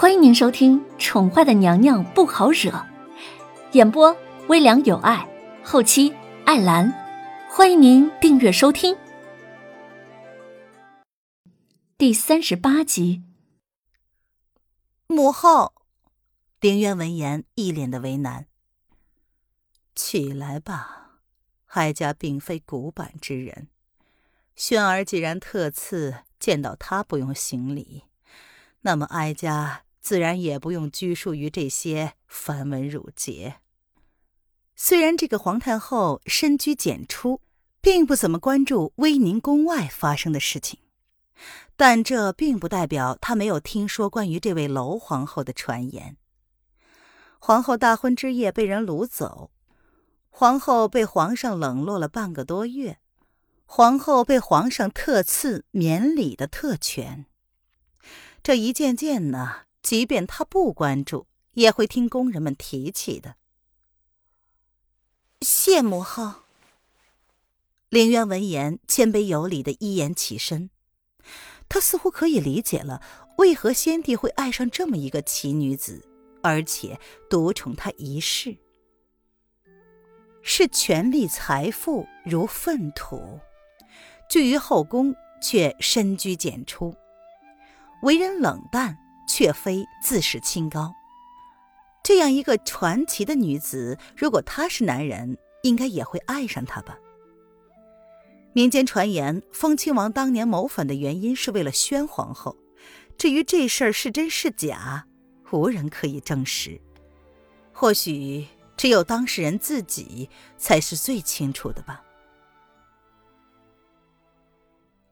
欢迎您收听《宠坏的娘娘不好惹》，演播微凉有爱，后期艾兰。欢迎您订阅收听第三十八集。母后，凌渊闻言一脸的为难。起来吧，哀家并非古板之人。轩儿既然特赐见到他不用行礼，那么哀家。自然也不用拘束于这些繁文缛节。虽然这个皇太后深居简出，并不怎么关注威宁宫外发生的事情，但这并不代表她没有听说关于这位娄皇后的传言。皇后大婚之夜被人掳走，皇后被皇上冷落了半个多月，皇后被皇上特赐免礼的特权。这一件件呢？即便他不关注，也会听工人们提起的。谢母后。凌渊闻言，谦卑有礼的一言起身。他似乎可以理解了，为何先帝会爱上这么一个奇女子，而且独宠她一世。视权力财富如粪土，居于后宫却深居简出，为人冷淡。却非自视清高，这样一个传奇的女子，如果她是男人，应该也会爱上她吧。民间传言，封亲王当年谋反的原因是为了宣皇后，至于这事儿是真是假，无人可以证实。或许只有当事人自己才是最清楚的吧。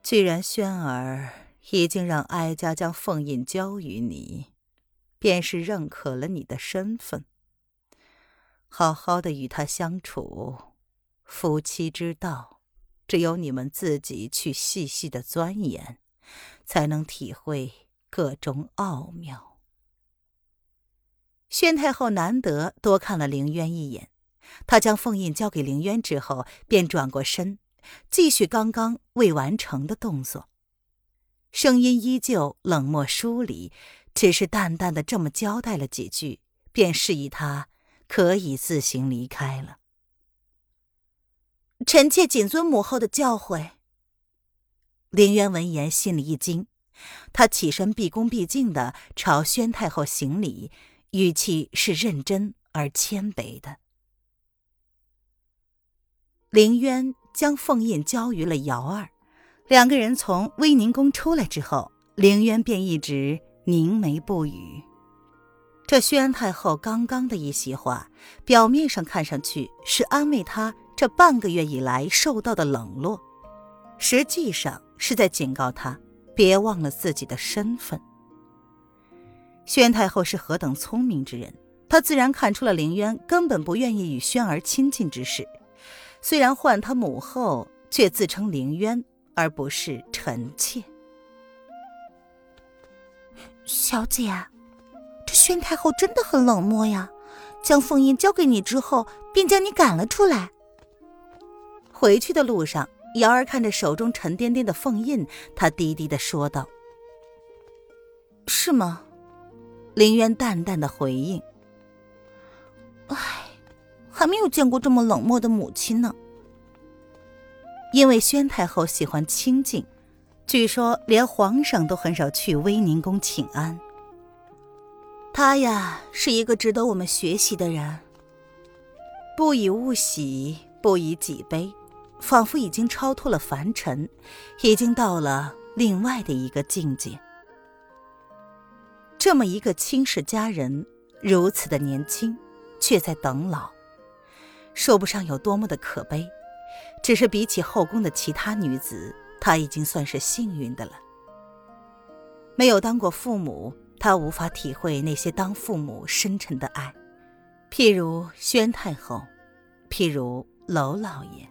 既然轩儿。已经让哀家将凤印交于你，便是认可了你的身份。好好的与他相处，夫妻之道，只有你们自己去细细的钻研，才能体会个中奥妙。宣太后难得多看了凌渊一眼，她将凤印交给凌渊之后，便转过身，继续刚刚未完成的动作。声音依旧冷漠疏离，只是淡淡的这么交代了几句，便示意他可以自行离开了。臣妾谨遵母后的教诲。林渊闻言心里一惊，他起身毕恭毕敬的朝宣太后行礼，语气是认真而谦卑的。林渊将凤印交于了瑶儿。两个人从威宁宫出来之后，凌渊便一直凝眉不语。这宣太后刚刚的一席话，表面上看上去是安慰他这半个月以来受到的冷落，实际上是在警告他别忘了自己的身份。宣太后是何等聪明之人，她自然看出了凌渊根本不愿意与轩儿亲近之事，虽然唤他母后，却自称凌渊。而不是臣妾，小姐，这宣太后真的很冷漠呀！将凤印交给你之后，便将你赶了出来。回去的路上，瑶儿看着手中沉甸甸的凤印，她低低的说道：“是吗？”林渊淡淡的回应：“唉，还没有见过这么冷漠的母亲呢。”因为宣太后喜欢清静，据说连皇上都很少去威宁宫请安。她呀，是一个值得我们学习的人。不以物喜，不以己悲，仿佛已经超脱了凡尘，已经到了另外的一个境界。这么一个倾世佳人，如此的年轻，却在等老，说不上有多么的可悲。只是比起后宫的其他女子，她已经算是幸运的了。没有当过父母，她无法体会那些当父母深沉的爱。譬如宣太后，譬如娄老爷。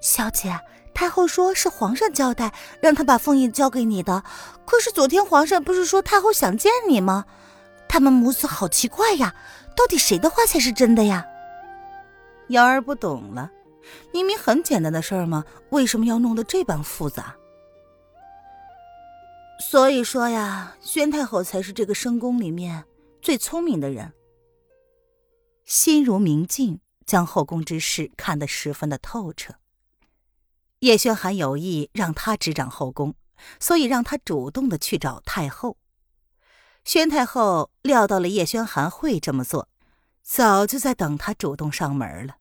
小姐，太后说是皇上交代，让她把凤印交给你的。可是昨天皇上不是说太后想见你吗？他们母子好奇怪呀，到底谁的话才是真的呀？瑶儿不懂了。明明很简单的事儿吗？为什么要弄得这般复杂？所以说呀，宣太后才是这个深宫里面最聪明的人。心如明镜，将后宫之事看得十分的透彻。叶轩寒有意让他执掌后宫，所以让他主动的去找太后。宣太后料到了叶轩寒会这么做，早就在等他主动上门了。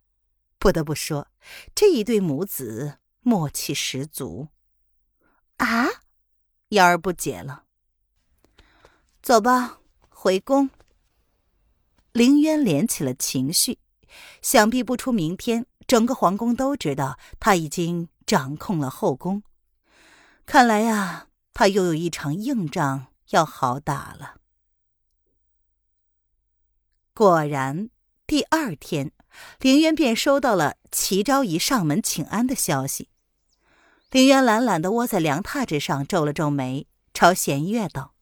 不得不说，这一对母子默契十足。啊！瑶儿不解了。走吧，回宫。凌渊敛起了情绪，想必不出明天，整个皇宫都知道他已经掌控了后宫。看来呀，他又有一场硬仗要好打了。果然，第二天，凌渊便收到了齐昭仪上门请安的消息。凌渊懒懒的窝在凉榻之上，皱了皱眉，朝弦月道：“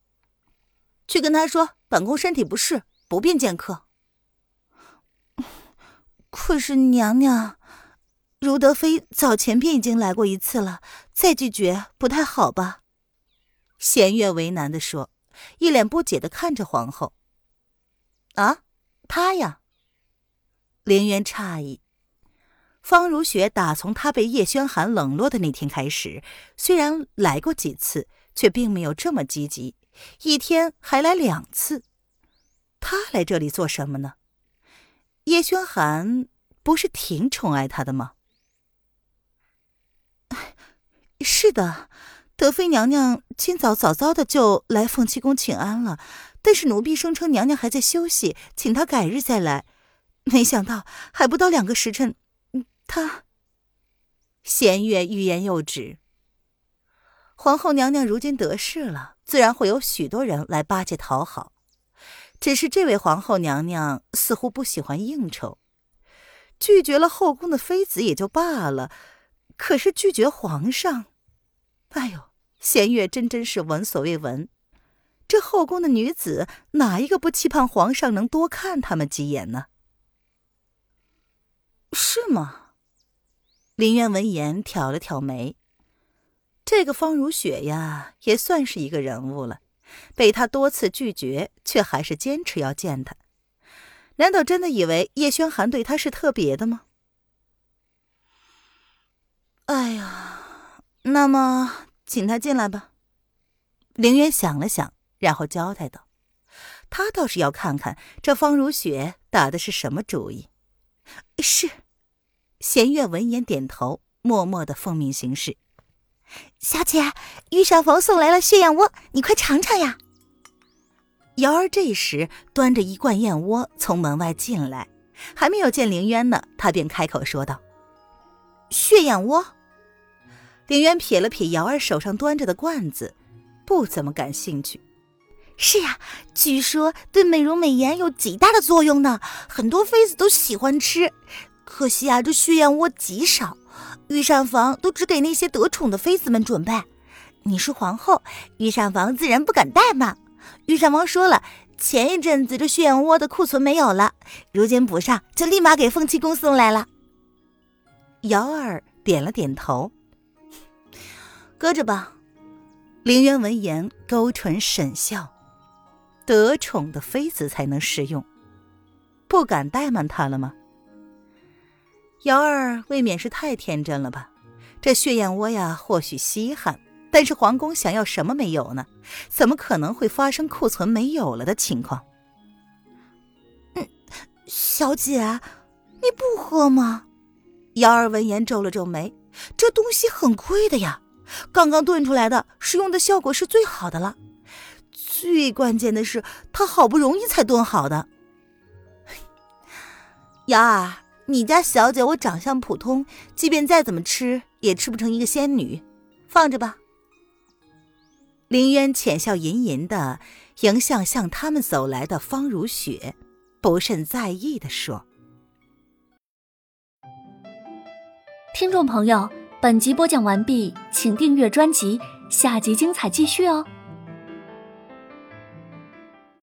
去跟他说，本宫身体不适，不便见客。”可是娘娘，如德妃早前便已经来过一次了，再拒绝不太好吧？弦月为难的说，一脸不解的看着皇后。啊，她呀？凌渊诧异。方如雪打从她被叶轩寒冷落的那天开始，虽然来过几次，却并没有这么积极，一天还来两次。他来这里做什么呢？叶轩寒不是挺宠爱他的吗？是的，德妃娘娘今早早早的就来凤栖宫请安了，但是奴婢声称娘娘还在休息，请她改日再来。没想到还不到两个时辰。他，弦月欲言又止。皇后娘娘如今得势了，自然会有许多人来巴结讨好。只是这位皇后娘娘似乎不喜欢应酬，拒绝了后宫的妃子也就罢了，可是拒绝皇上，哎呦，弦月真真是闻所未闻。这后宫的女子哪一个不期盼皇上能多看她们几眼呢？是吗？林渊闻言挑了挑眉，这个方如雪呀，也算是一个人物了。被他多次拒绝，却还是坚持要见他。难道真的以为叶轩寒对他是特别的吗？哎呀，那么请他进来吧。凌渊想了想，然后交代道：“他倒是要看看这方如雪打的是什么主意。”是。弦月闻言点头，默默的奉命行事。小姐，御膳房送来了血燕窝，你快尝尝呀。瑶儿这时端着一罐燕窝从门外进来，还没有见凌渊呢，他便开口说道：“血燕窝。”凌渊瞥了瞥瑶儿手上端着的罐子，不怎么感兴趣。是呀，据说对美容美颜有极大的作用呢，很多妃子都喜欢吃。可惜啊，这血燕窝极少，御膳房都只给那些得宠的妃子们准备。你是皇后，御膳房自然不敢怠慢。御膳房说了，前一阵子这血燕窝的库存没有了，如今补上，就立马给凤栖宫送来了。瑶儿点了点头，搁着吧。凌渊闻言勾唇沈笑，得宠的妃子才能食用，不敢怠慢他了吗？瑶儿未免是太天真了吧？这血燕窝呀，或许稀罕，但是皇宫想要什么没有呢？怎么可能会发生库存没有了的情况？嗯，小姐，你不喝吗？瑶儿闻言皱了皱眉，这东西很贵的呀，刚刚炖出来的，使用的效果是最好的了。最关键的是，它好不容易才炖好的。瑶儿。你家小姐，我长相普通，即便再怎么吃，也吃不成一个仙女，放着吧。林渊浅笑吟吟的迎向向他们走来的方如雪，不甚在意的说：“听众朋友，本集播讲完毕，请订阅专辑，下集精彩继续哦。”